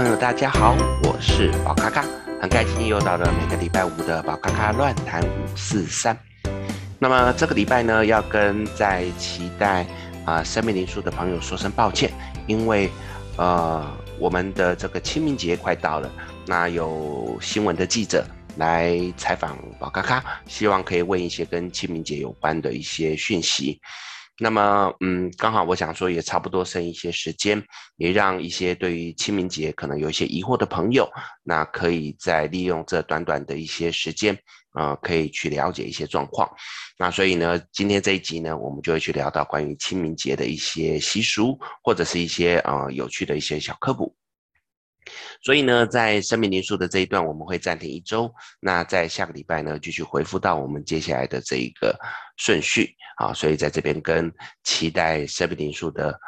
朋友，大家好，我是宝咖咖，很开心又到了每个礼拜五的宝咖咖乱谈五四三。那么这个礼拜呢，要跟在期待啊、呃、生命灵数的朋友说声抱歉，因为呃我们的这个清明节快到了，那有新闻的记者来采访宝咖咖，希望可以问一些跟清明节有关的一些讯息。那么，嗯，刚好我想说，也差不多剩一些时间，也让一些对于清明节可能有一些疑惑的朋友，那可以再利用这短短的一些时间，呃，可以去了解一些状况。那所以呢，今天这一集呢，我们就会去聊到关于清明节的一些习俗，或者是一些呃有趣的一些小科普。所以呢，在生命灵数的这一段，我们会暂停一周。那在下个礼拜呢，继续回复到我们接下来的这一个顺序。啊，所以在这边跟期待生命灵数的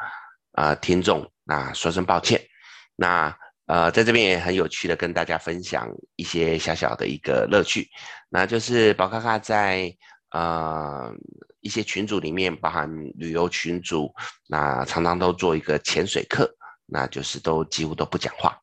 呃听众，那说声抱歉。那呃，在这边也很有趣的跟大家分享一些小小的一个乐趣，那就是宝咖咖在呃一些群组里面，包含旅游群组，那常常都做一个潜水课，那就是都几乎都不讲话。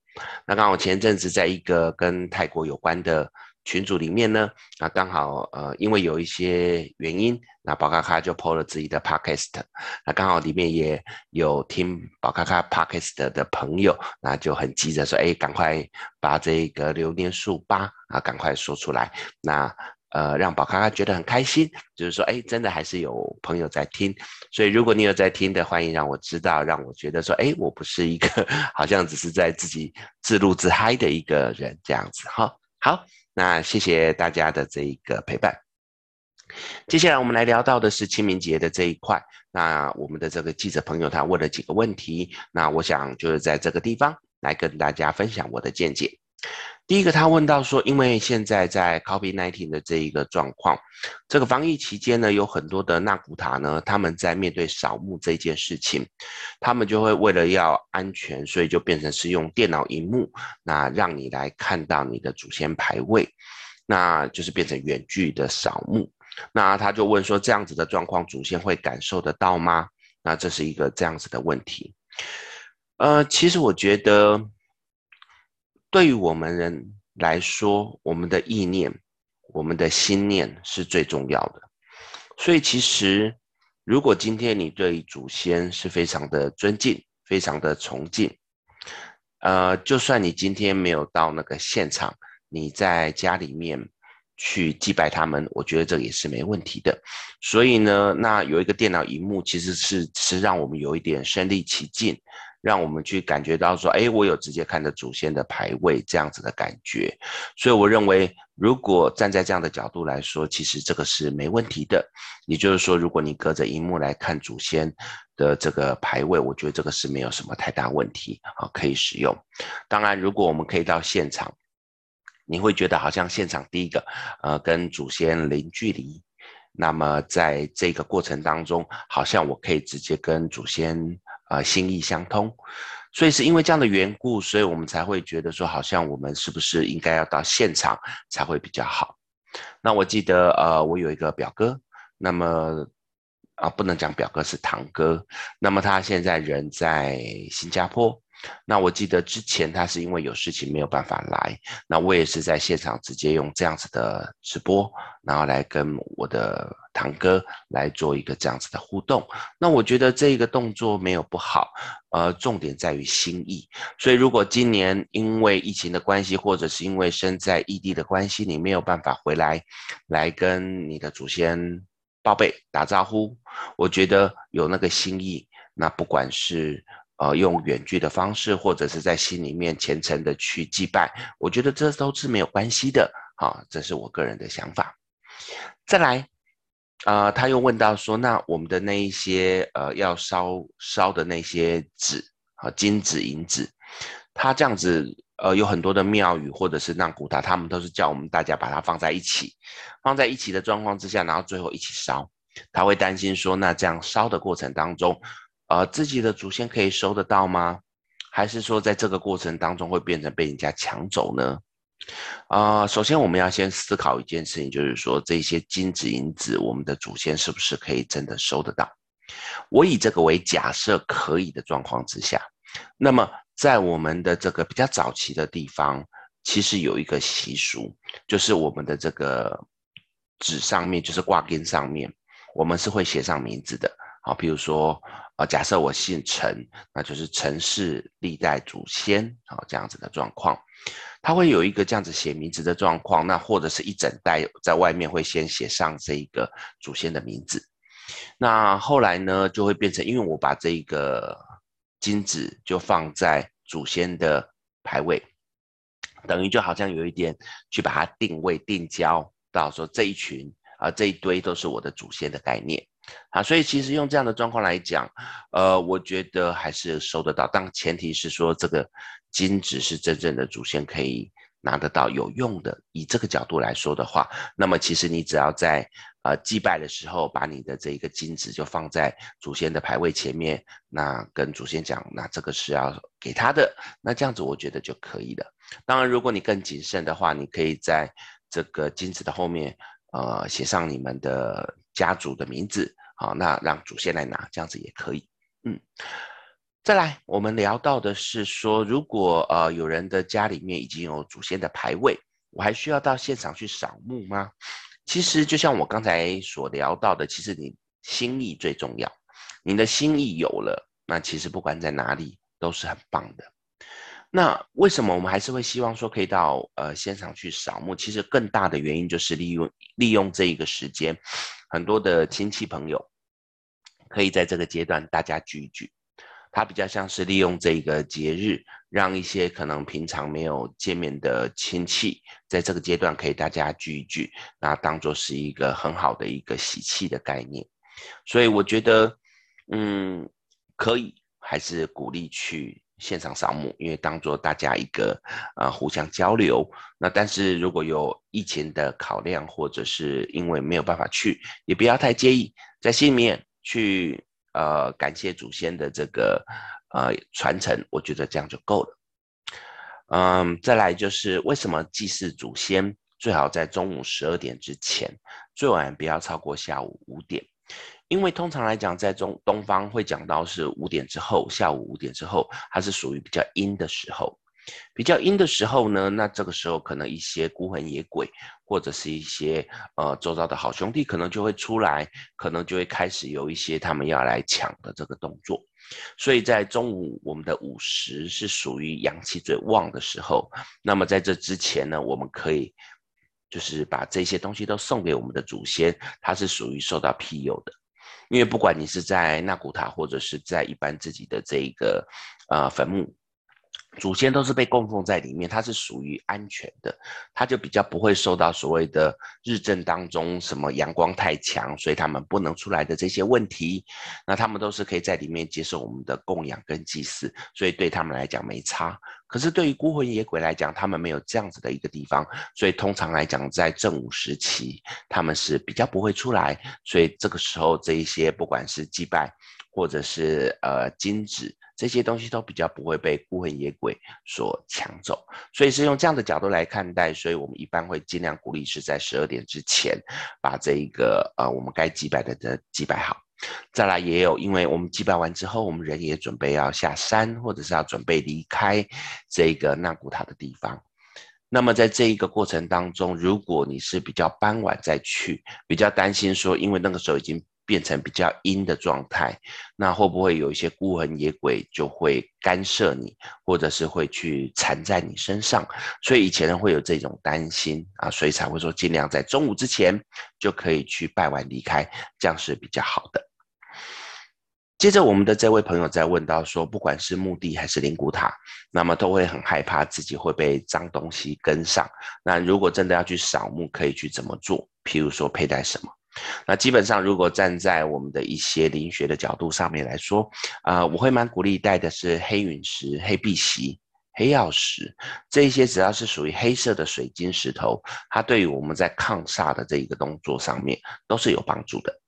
那刚好前阵子在一个跟泰国有关的群组里面呢，那刚好呃因为有一些原因，那宝咖咖就 po 了自己的 podcast，那刚好里面也有听宝咖咖 podcast 的朋友，那就很急着说，哎，赶快把这个流年数八啊赶快说出来，那。呃，让宝咖咖觉得很开心，就是说，哎，真的还是有朋友在听，所以如果你有在听的，欢迎让我知道，让我觉得说，哎，我不是一个好像只是在自己自录自嗨的一个人这样子。好，好，那谢谢大家的这一个陪伴。接下来我们来聊到的是清明节的这一块，那我们的这个记者朋友他问了几个问题，那我想就是在这个地方来跟大家分享我的见解。第一个，他问到说，因为现在在 COVID-19 的这一个状况，这个防疫期间呢，有很多的纳古塔呢，他们在面对扫墓这件事情，他们就会为了要安全，所以就变成是用电脑荧幕，那让你来看到你的祖先牌位，那就是变成远距的扫墓。那他就问说，这样子的状况，祖先会感受得到吗？那这是一个这样子的问题。呃，其实我觉得。对于我们人来说，我们的意念、我们的心念是最重要的。所以，其实如果今天你对祖先是非常的尊敬、非常的崇敬，呃，就算你今天没有到那个现场，你在家里面去祭拜他们，我觉得这也是没问题的。所以呢，那有一个电脑荧幕，其实是是让我们有一点身临其境。让我们去感觉到说，哎，我有直接看着祖先的牌位这样子的感觉，所以我认为，如果站在这样的角度来说，其实这个是没问题的。也就是说，如果你隔着荧幕来看祖先的这个牌位，我觉得这个是没有什么太大问题啊，可以使用。当然，如果我们可以到现场，你会觉得好像现场第一个，呃，跟祖先零距离，那么在这个过程当中，好像我可以直接跟祖先。啊、心意相通，所以是因为这样的缘故，所以我们才会觉得说，好像我们是不是应该要到现场才会比较好？那我记得，呃，我有一个表哥，那么啊、不能讲表哥是堂哥，那么他现在人在新加坡。那我记得之前他是因为有事情没有办法来，那我也是在现场直接用这样子的直播，然后来跟我的堂哥来做一个这样子的互动。那我觉得这个动作没有不好，呃，重点在于心意。所以如果今年因为疫情的关系，或者是因为身在异地的关系，你没有办法回来，来跟你的祖先报备打招呼，我觉得有那个心意，那不管是。呃，用远距的方式，或者是在心里面虔诚的去祭拜，我觉得这都是没有关系的。好，这是我个人的想法。再来，呃，他又问到说，那我们的那一些呃要烧烧的那些纸啊，金纸银纸，他这样子呃有很多的庙宇或者是那古塔，他们都是叫我们大家把它放在一起，放在一起的状况之下，然后最后一起烧。他会担心说，那这样烧的过程当中。呃，自己的祖先可以收得到吗？还是说在这个过程当中会变成被人家抢走呢？啊、首先我们要先思考一件事情，就是说这些金子银子，我们的祖先是不是可以真的收得到？我以这个为假设可以的状况之下，那么在我们的这个比较早期的地方，其实有一个习俗，就是我们的这个纸上面，就是挂钉上面，我们是会写上名字的。好，比如说，啊，假设我姓陈，那就是陈氏历代祖先，好，这样子的状况，他会有一个这样子写名字的状况，那或者是一整袋在外面会先写上这一个祖先的名字，那后来呢，就会变成，因为我把这一个金子就放在祖先的牌位，等于就好像有一点去把它定位定焦到说这一群啊，这一堆都是我的祖先的概念。啊，所以其实用这样的状况来讲，呃，我觉得还是收得到，但前提是说这个金子是真正的祖先可以拿得到有用的。以这个角度来说的话，那么其实你只要在呃祭拜的时候，把你的这一个金子就放在祖先的牌位前面，那跟祖先讲，那这个是要给他的，那这样子我觉得就可以了。当然，如果你更谨慎的话，你可以在这个金子的后面，呃，写上你们的家族的名字。好，那让祖先来拿，这样子也可以。嗯，再来，我们聊到的是说，如果呃有人的家里面已经有祖先的牌位，我还需要到现场去扫墓吗？其实就像我刚才所聊到的，其实你心意最重要，你的心意有了，那其实不管在哪里都是很棒的。那为什么我们还是会希望说可以到呃现场去扫墓？其实更大的原因就是利用利用这一个时间，很多的亲戚朋友。可以在这个阶段大家聚一聚，它比较像是利用这个节日，让一些可能平常没有见面的亲戚，在这个阶段可以大家聚一聚，那当做是一个很好的一个喜气的概念。所以我觉得，嗯，可以还是鼓励去现场扫墓，因为当做大家一个呃互相交流。那但是如果有疫情的考量，或者是因为没有办法去，也不要太介意，在心里面。去呃感谢祖先的这个呃传承，我觉得这样就够了。嗯，再来就是为什么祭祀祖先最好在中午十二点之前，最晚不要超过下午五点，因为通常来讲，在中东方会讲到是五点之后，下午五点之后，它是属于比较阴的时候。比较阴的时候呢，那这个时候可能一些孤魂野鬼，或者是一些呃周遭的好兄弟，可能就会出来，可能就会开始有一些他们要来抢的这个动作。所以在中午，我们的午时是属于阳气最旺的时候。那么在这之前呢，我们可以就是把这些东西都送给我们的祖先，它是属于受到庇佑的。因为不管你是在纳古塔，或者是在一般自己的这一个呃坟墓。祖先都是被供奉在里面，它是属于安全的，它就比较不会受到所谓的日正当中什么阳光太强，所以他们不能出来的这些问题。那他们都是可以在里面接受我们的供养跟祭祀，所以对他们来讲没差。可是对于孤魂野鬼来讲，他们没有这样子的一个地方，所以通常来讲，在正午时期，他们是比较不会出来。所以这个时候，这一些不管是祭拜或者是呃金纸。这些东西都比较不会被孤魂野鬼所抢走，所以是用这样的角度来看待，所以我们一般会尽量鼓励是在十二点之前把这一个呃我们该祭拜的的祭拜好。再来也有，因为我们祭拜完之后，我们人也准备要下山，或者是要准备离开这个纳古塔的地方。那么在这一个过程当中，如果你是比较傍晚再去，比较担心说，因为那个时候已经。变成比较阴的状态，那会不会有一些孤魂野鬼就会干涉你，或者是会去缠在你身上？所以以前人会有这种担心啊，所以才会说尽量在中午之前就可以去拜完离开，这样是比较好的。接着我们的这位朋友在问到说，不管是墓地还是灵骨塔，那么都会很害怕自己会被脏东西跟上。那如果真的要去扫墓，可以去怎么做？譬如说佩戴什么？那基本上，如果站在我们的一些灵学的角度上面来说，啊、我会蛮鼓励带的是黑陨石、黑碧玺、黑曜石，这一些只要是属于黑色的水晶石头，它对于我们在抗煞的这一个动作上面都是有帮助的。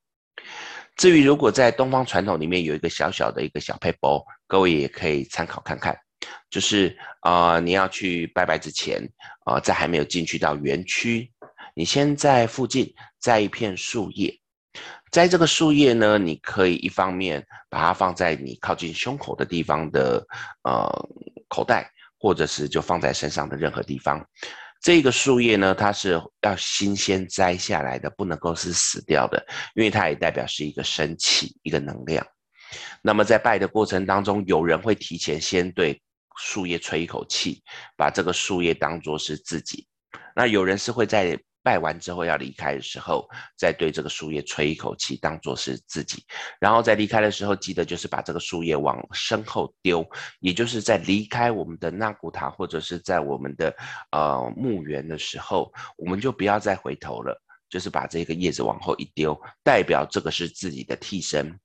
至于如果在东方传统里面有一个小小的一个小撇步，各位也可以参考看看，就是啊、你要去拜拜之前，啊、在还没有进去到园区。你先在附近栽一片树叶，摘这个树叶呢，你可以一方面把它放在你靠近胸口的地方的呃口袋，或者是就放在身上的任何地方。这个树叶呢，它是要新鲜摘下来的，不能够是死掉的，因为它也代表是一个生气，一个能量。那么在拜的过程当中，有人会提前先对树叶吹一口气，把这个树叶当做是自己。那有人是会在拜完之后要离开的时候，再对这个树叶吹一口气，当做是自己。然后在离开的时候，记得就是把这个树叶往身后丢，也就是在离开我们的纳古塔或者是在我们的呃墓园的时候，我们就不要再回头了，就是把这个叶子往后一丢，代表这个是自己的替身，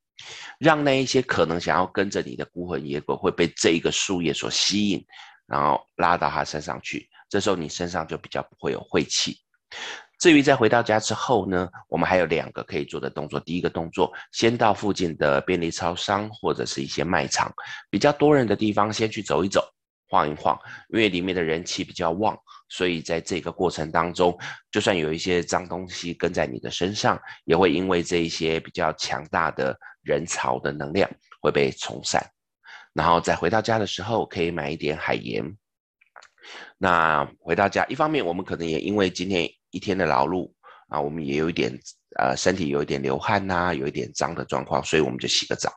让那一些可能想要跟着你的孤魂野鬼会被这一个树叶所吸引，然后拉到他身上去。这时候你身上就比较不会有晦气。至于在回到家之后呢，我们还有两个可以做的动作。第一个动作，先到附近的便利超商或者是一些卖场，比较多人的地方，先去走一走、晃一晃，因为里面的人气比较旺，所以在这个过程当中，就算有一些脏东西跟在你的身上，也会因为这一些比较强大的人潮的能量会被冲散。然后再回到家的时候，可以买一点海盐。那回到家，一方面我们可能也因为今天一天的劳碌啊，我们也有一点呃身体有一点流汗呐、有一点脏的状况，所以我们就洗个澡。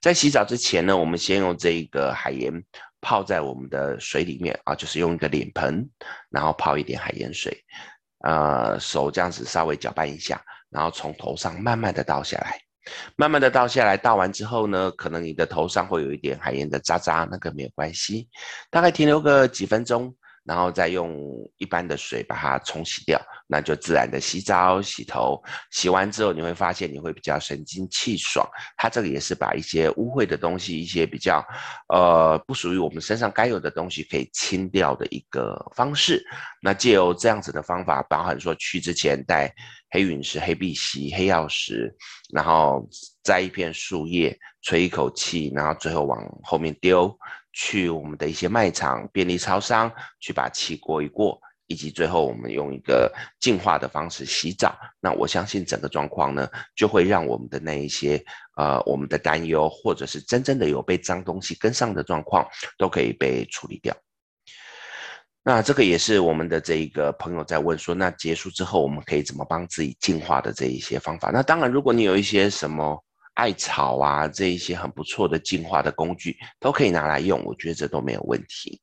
在洗澡之前呢，我们先用这个海盐泡在我们的水里面啊，就是用一个脸盆，然后泡一点海盐水，呃，手这样子稍微搅拌一下，然后从头上慢慢的倒下来。慢慢的倒下来，倒完之后呢，可能你的头上会有一点海盐的渣渣，那个没有关系，大概停留个几分钟。然后再用一般的水把它冲洗掉，那就自然的洗澡、洗头。洗完之后，你会发现你会比较神清气爽。它这个也是把一些污秽的东西、一些比较呃不属于我们身上该有的东西可以清掉的一个方式。那借由这样子的方法，包含说去之前带黑陨石、黑碧玺、黑曜石，然后摘一片树叶，吹一口气，然后最后往后面丢。去我们的一些卖场、便利超商去把气过一过，以及最后我们用一个净化的方式洗澡。那我相信整个状况呢，就会让我们的那一些呃我们的担忧，或者是真正的有被脏东西跟上的状况，都可以被处理掉。那这个也是我们的这一个朋友在问说，那结束之后我们可以怎么帮自己净化的这一些方法？那当然，如果你有一些什么。艾草啊，这一些很不错的净化的工具都可以拿来用，我觉得这都没有问题。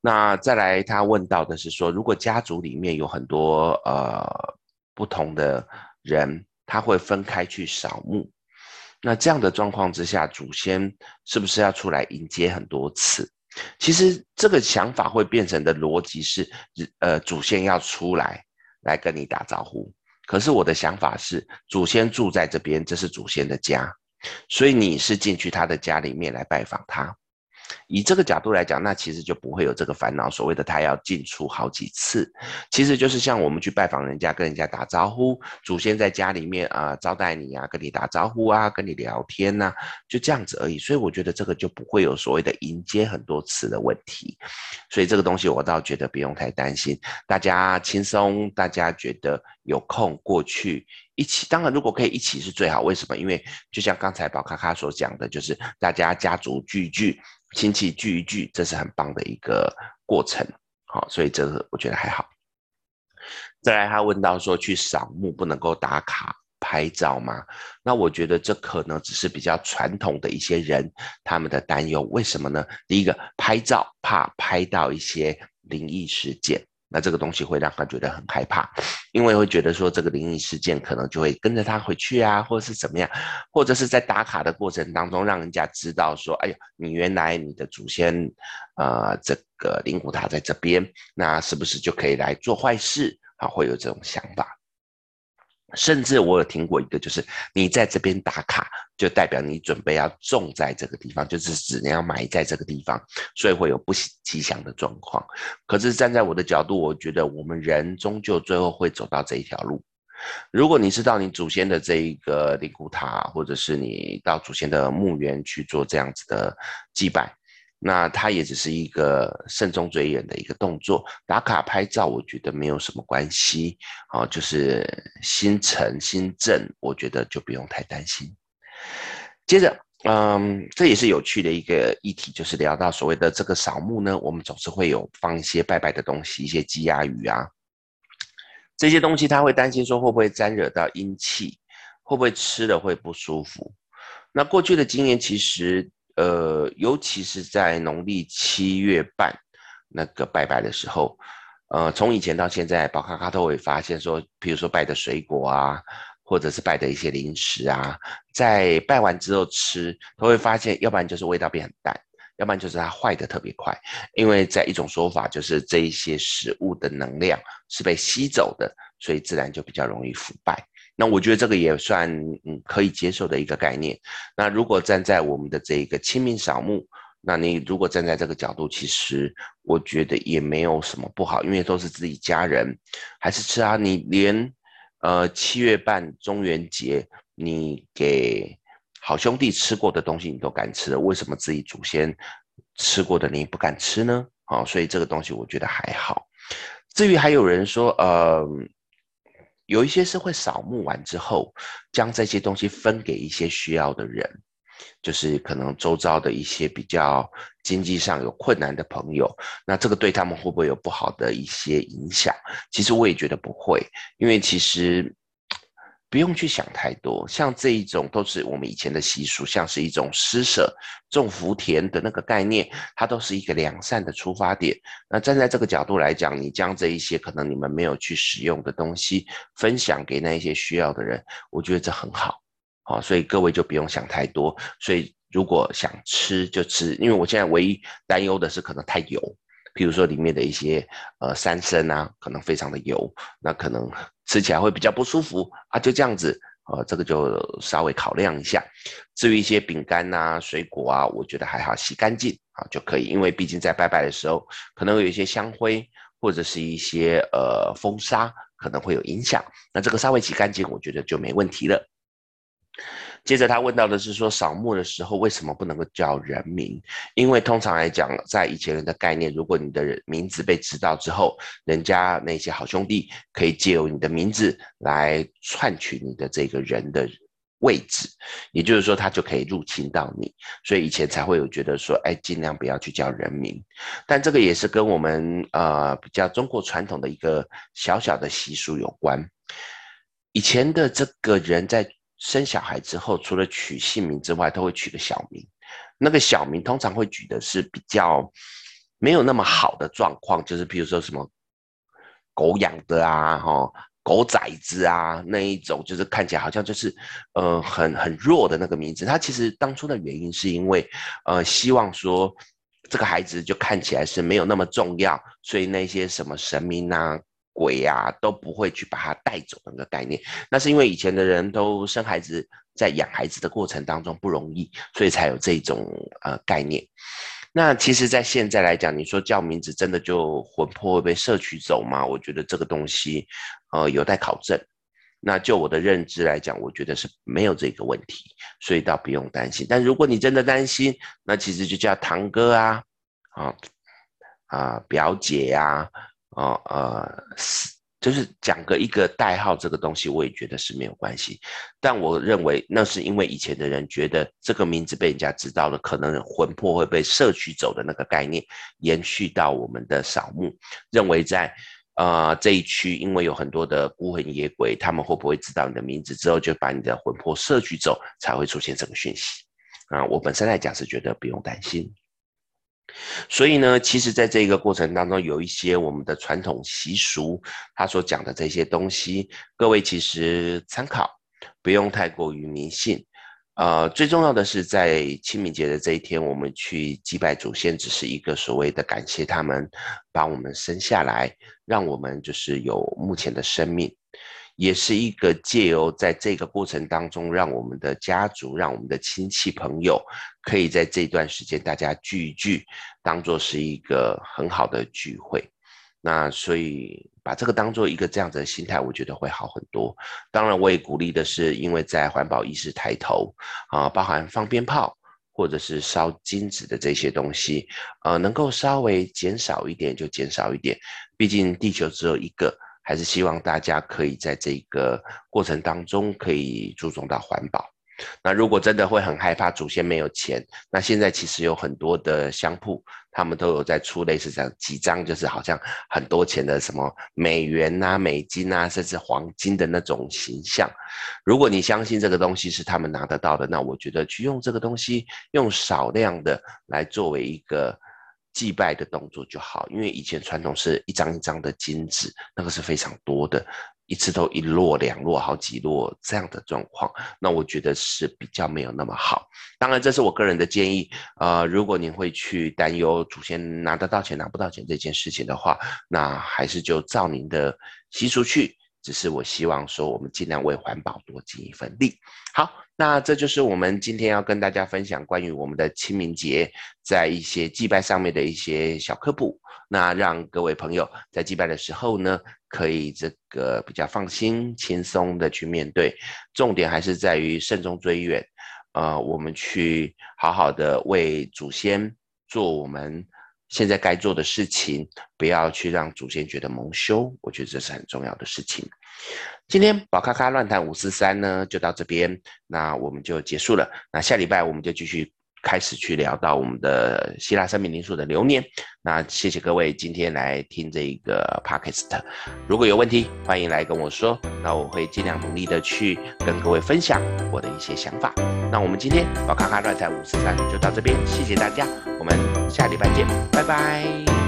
那再来，他问到的是说，如果家族里面有很多呃不同的人，他会分开去扫墓，那这样的状况之下，祖先是不是要出来迎接很多次？其实这个想法会变成的逻辑是，呃，祖先要出来来跟你打招呼。可是我的想法是，祖先住在这边，这是祖先的家，所以你是进去他的家里面来拜访他。以这个角度来讲，那其实就不会有这个烦恼。所谓的他要进出好几次，其实就是像我们去拜访人家，跟人家打招呼，祖先在家里面啊、招待你啊，跟你打招呼啊，跟你聊天呐、就这样子而已。所以我觉得这个就不会有所谓的迎接很多次的问题。所以这个东西我倒觉得不用太担心，大家轻松，大家觉得有空过去一起。当然，如果可以一起是最好。为什么？因为就像刚才宝咖咖所讲的，就是大家家族聚聚。亲戚聚一聚，这是很棒的一个过程，好，所以这个我觉得还好。再来，他问到说，去扫墓不能够打卡拍照吗？那我觉得这可能只是比较传统的一些人他们的担忧。为什么呢？第一个，拍照怕拍到一些灵异事件。那这个东西会让他觉得很害怕，因为会觉得说这个灵异事件可能就会跟着他回去啊，或者是怎么样，或者是在打卡的过程当中让人家知道说，哎呦，你原来你的祖先，呃，这个灵骨塔在这边，那是不是就可以来做坏事啊？会有这种想法。甚至我有听过一个，就是你在这边打卡，就代表你准备要种在这个地方，就是指你要埋在这个地方，所以会有不吉祥的状况。可是站在我的角度，我觉得我们人终究最后会走到这一条路。如果你是到你祖先的这一个灵骨塔，或者是你到祖先的墓园去做这样子的祭拜。那它也只是一个慎终追远的一个动作，打卡拍照，我觉得没有什么关系，啊，就是心诚心正，我觉得就不用太担心。接着嗯，这也是有趣的一个议题，就是聊到所谓的这个扫墓呢，我们总是会有放一些拜拜的东西，一些鸡鸭鱼啊，这些东西他会担心说会不会沾惹到阴气，会不会吃了会不舒服。那过去的经验其实，呃，尤其是在农历七月半那个拜拜的时候，呃，从以前到现在，宝咖咖都会发现说，比如说拜的水果啊。或者是拜的一些零食啊，在拜完之后吃，都会发现，要不然就是味道变很淡，要不然就是它坏的特别快。因为在一种说法，就是这一些食物的能量是被吸走的，所以自然就比较容易腐败。那我觉得这个也算嗯可以接受的一个概念。那如果站在我们的这一个清明扫墓，那你如果站在这个角度，其实我觉得也没有什么不好，因为都是自己家人，还是吃啊，你连。呃，七月半中元节，你给好兄弟吃过的东西，你都敢吃了，为什么自己祖先吃过的你不敢吃呢？好、所以这个东西我觉得还好。至于还有人说，呃，有一些是会扫墓完之后，将这些东西分给一些需要的人。就是可能周遭的一些比较经济上有困难的朋友，那这个对他们会不会有不好的一些影响？其实我也觉得不会，因为其实不用去想太多。像这一种都是我们以前的习俗，像是一种施舍、种福田的那个概念，它都是一个良善的出发点。那站在这个角度来讲，你将这一些可能你们没有去使用的东西分享给那一些需要的人，我觉得这很好。好，所以各位就不用想太多。所以如果想吃就吃，因为我现在唯一担忧的是可能太油，譬如说里面的一些呃三参啊，可能非常的油，那可能吃起来会比较不舒服啊。就这样子，呃，这个就稍微考量一下。至于一些饼干呐、水果啊，我觉得还好，洗干净啊就可以。因为毕竟在拜拜的时候，可能会有一些香灰或者是一些呃风沙，可能会有影响。那这个稍微洗干净，我觉得就没问题了。接着他问到的是说，扫墓的时候为什么不能够叫人名？因为通常来讲，在以前人的概念，如果你的名字被知道之后，人家那些好兄弟可以借由你的名字来篡取你的这个人的位置，也就是说，他就可以入侵到你。所以以前才会有觉得说，哎，尽量不要去叫人名。但这个也是跟我们呃比较中国传统的一个小小的习俗有关。以前的这个人在生小孩之后，除了取姓名之外，都会取个小名。那个小名通常会举的是比较没有那么好的状况，就是比如说什么狗养的啊，哈，狗崽子啊，那一种就是看起来好像就是呃很很弱的那个名字。他其实当初的原因是因为呃希望说这个孩子就看起来是没有那么重要，所以那些什么神明啊。鬼、啊、都不会去把它带走那个概念，那是因为以前的人都生孩子，在养孩子的过程当中不容易，所以才有这种呃概念。那其实，在现在来讲，你说叫名字真的就魂魄会被摄取走吗？我觉得这个东西呃有待考证。那就我的认知来讲，我觉得是没有这个问题，所以倒不用担心。但如果你真的担心，那其实就叫堂哥啊，啊啊表姐呀、啊。哦，呃，就是讲个一个代号，这个东西我也觉得是没有关系。但我认为那是因为以前的人觉得这个名字被人家知道了，可能魂魄会被摄取走的那个概念，延续到我们的扫墓，认为在呃这一区，因为有很多的孤魂野鬼，他们会不会知道你的名字之后就把你的魂魄摄取走，才会出现这个讯息？啊，我本身来讲是觉得不用担心。所以呢，其实在这个过程当中，有一些我们的传统习俗，他所讲的这些东西，各位其实参考，不用太过于迷信。呃，最重要的是在清明节的这一天，我们去祭拜祖先，只是一个所谓的感谢他们把我们生下来，让我们就是有目前的生命。也是一个借由在这个过程当中，让我们的家族、让我们的亲戚朋友，可以在这段时间大家聚一聚，当做是一个很好的聚会。那所以把这个当做一个这样子的心态，我觉得会好很多。当然，我也鼓励的是，因为在环保意识抬头啊，包含放鞭炮或者是烧金纸的这些东西，呃，能够稍微减少一点就减少一点，毕竟地球只有一个。还是希望大家可以在这个过程当中可以注重到环保。那如果真的会很害怕祖先没有钱，那现在其实有很多的香铺，他们都有在出类似这样几张，就是好像很多钱的什么美元啊、美金啊，甚至黄金的那种形象。如果你相信这个东西是他们拿得到的，那我觉得去用这个东西，用少量的来作为一个祭拜的动作就好，因为以前传统是一张一张的金纸，那个是非常多的。一次都一摞、两摞、好几摞这样的状况，那我觉得是比较没有那么好。当然，这是我个人的建议。呃，如果您会去担忧祖先拿得到钱拿不到钱这件事情的话，那还是就照您的习俗去。只是我希望说，我们尽量为环保多尽一份力。好，那这就是我们今天要跟大家分享关于我们的清明节在一些祭拜上面的一些小科普。那让各位朋友在祭拜的时候呢，可以这个比较放心、轻松的去面对，重点还是在于慎终追远，呃，我们去好好的为祖先做我们现在该做的事情，不要去让祖先觉得蒙羞，我觉得这是很重要的事情。今天宝咖咖乱谈五四三呢，就到这边，那我们就结束了。那下礼拜我们就继续。开始去聊到我们的希腊生命灵数的流年，那谢谢各位今天来听这一个 podcast，如果有问题，欢迎来跟我说，那我会尽量努力的去跟各位分享我的一些想法。那我们今天宝咖咖乱谈五四三就到这边，谢谢大家，我们下礼拜见，拜拜。